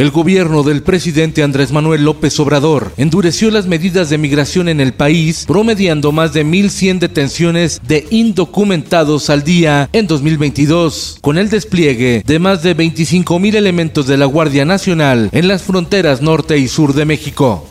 El gobierno del presidente Andrés Manuel López Obrador endureció las medidas de migración en el país, promediando más de 1.100 detenciones de indocumentados al día en 2022, con el despliegue de más de 25.000 elementos de la Guardia Nacional en las fronteras norte y sur de México.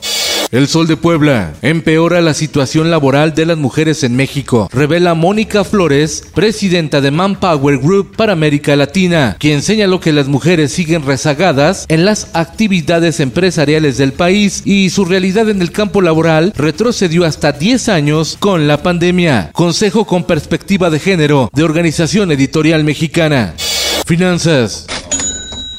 El Sol de Puebla empeora la situación laboral de las mujeres en México, revela Mónica Flores, presidenta de Manpower Group para América Latina, quien señaló que las mujeres siguen rezagadas en las actividades empresariales del país y su realidad en el campo laboral retrocedió hasta 10 años con la pandemia. Consejo con perspectiva de género de Organización Editorial Mexicana. Finanzas.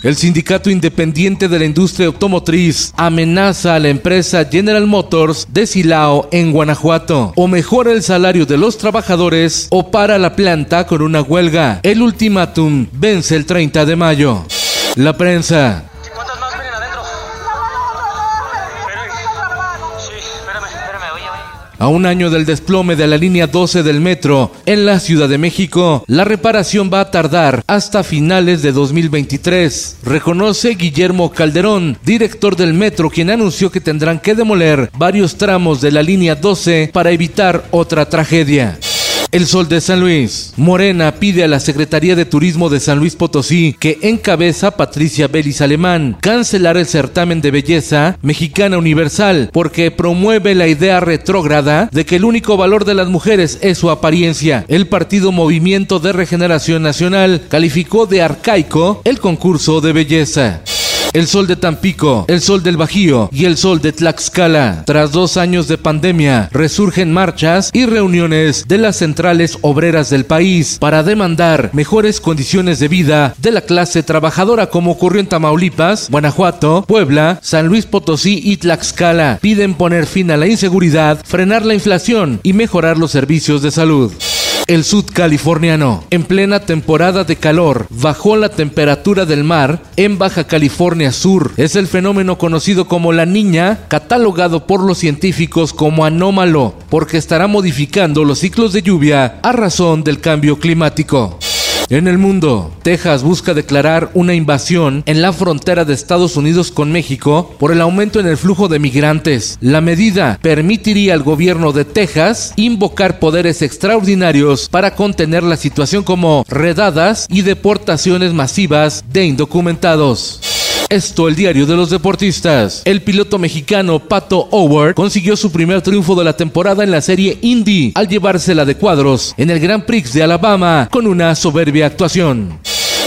El Sindicato Independiente de la Industria Automotriz amenaza a la empresa General Motors de Silao en Guanajuato. O mejora el salario de los trabajadores o para la planta con una huelga. El ultimátum vence el 30 de mayo. La prensa. A un año del desplome de la línea 12 del metro en la Ciudad de México, la reparación va a tardar hasta finales de 2023. Reconoce Guillermo Calderón, director del metro, quien anunció que tendrán que demoler varios tramos de la línea 12 para evitar otra tragedia. El Sol de San Luis. Morena pide a la Secretaría de Turismo de San Luis Potosí, que encabeza Patricia Belis Alemán, cancelar el certamen de belleza mexicana universal, porque promueve la idea retrógrada de que el único valor de las mujeres es su apariencia. El partido Movimiento de Regeneración Nacional calificó de arcaico el concurso de belleza. El sol de Tampico, el sol del Bajío y el sol de Tlaxcala. Tras dos años de pandemia, resurgen marchas y reuniones de las centrales obreras del país para demandar mejores condiciones de vida de la clase trabajadora como ocurrió en Tamaulipas, Guanajuato, Puebla, San Luis Potosí y Tlaxcala. Piden poner fin a la inseguridad, frenar la inflación y mejorar los servicios de salud. El sud californiano, en plena temporada de calor, bajó la temperatura del mar en Baja California Sur. Es el fenómeno conocido como la niña, catalogado por los científicos como anómalo, porque estará modificando los ciclos de lluvia a razón del cambio climático. En el mundo, Texas busca declarar una invasión en la frontera de Estados Unidos con México por el aumento en el flujo de migrantes. La medida permitiría al gobierno de Texas invocar poderes extraordinarios para contener la situación como redadas y deportaciones masivas de indocumentados. Esto, el diario de los deportistas. El piloto mexicano Pato Howard consiguió su primer triunfo de la temporada en la serie Indy al llevársela de cuadros en el Grand Prix de Alabama con una soberbia actuación.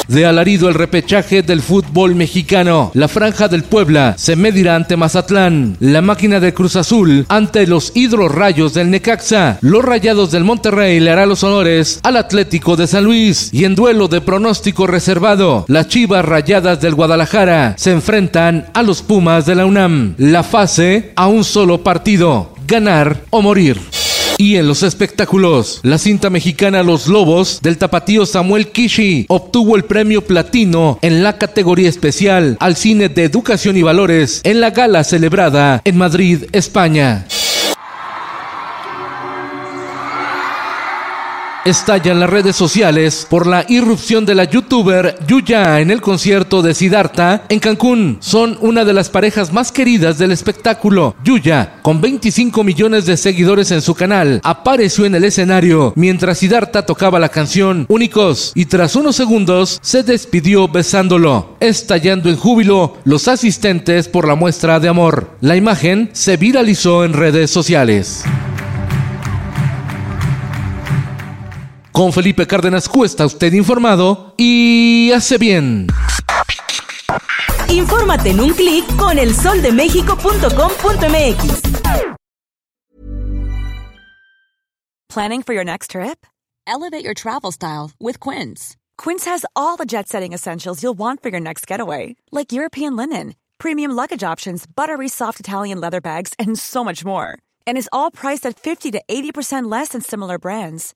De alarido el repechaje del fútbol mexicano. La franja del Puebla se medirá ante Mazatlán. La máquina de Cruz Azul ante los hidrorrayos del Necaxa. Los rayados del Monterrey le hará los honores al Atlético de San Luis. Y en duelo de pronóstico reservado, las chivas rayadas del Guadalajara se enfrentan a los Pumas de la UNAM. La fase a un solo partido. Ganar o morir. Y en los espectáculos, la cinta mexicana Los Lobos del tapatío Samuel Kishi obtuvo el premio platino en la categoría especial al cine de educación y valores en la gala celebrada en Madrid, España. Estallan las redes sociales por la irrupción de la youtuber Yuya en el concierto de Siddhartha en Cancún. Son una de las parejas más queridas del espectáculo. Yuya, con 25 millones de seguidores en su canal, apareció en el escenario mientras Siddhartha tocaba la canción Únicos y tras unos segundos se despidió besándolo, estallando en júbilo los asistentes por la muestra de amor. La imagen se viralizó en redes sociales. Con Felipe Cárdenas Cuesta, usted informado y hace bien. Infórmate en un clic con elsoldemexico.com.mx. Planning for your next trip? Elevate your travel style with Quince. Quince has all the jet setting essentials you'll want for your next getaway, like European linen, premium luggage options, buttery soft Italian leather bags, and so much more. And is all priced at 50 to 80% less than similar brands.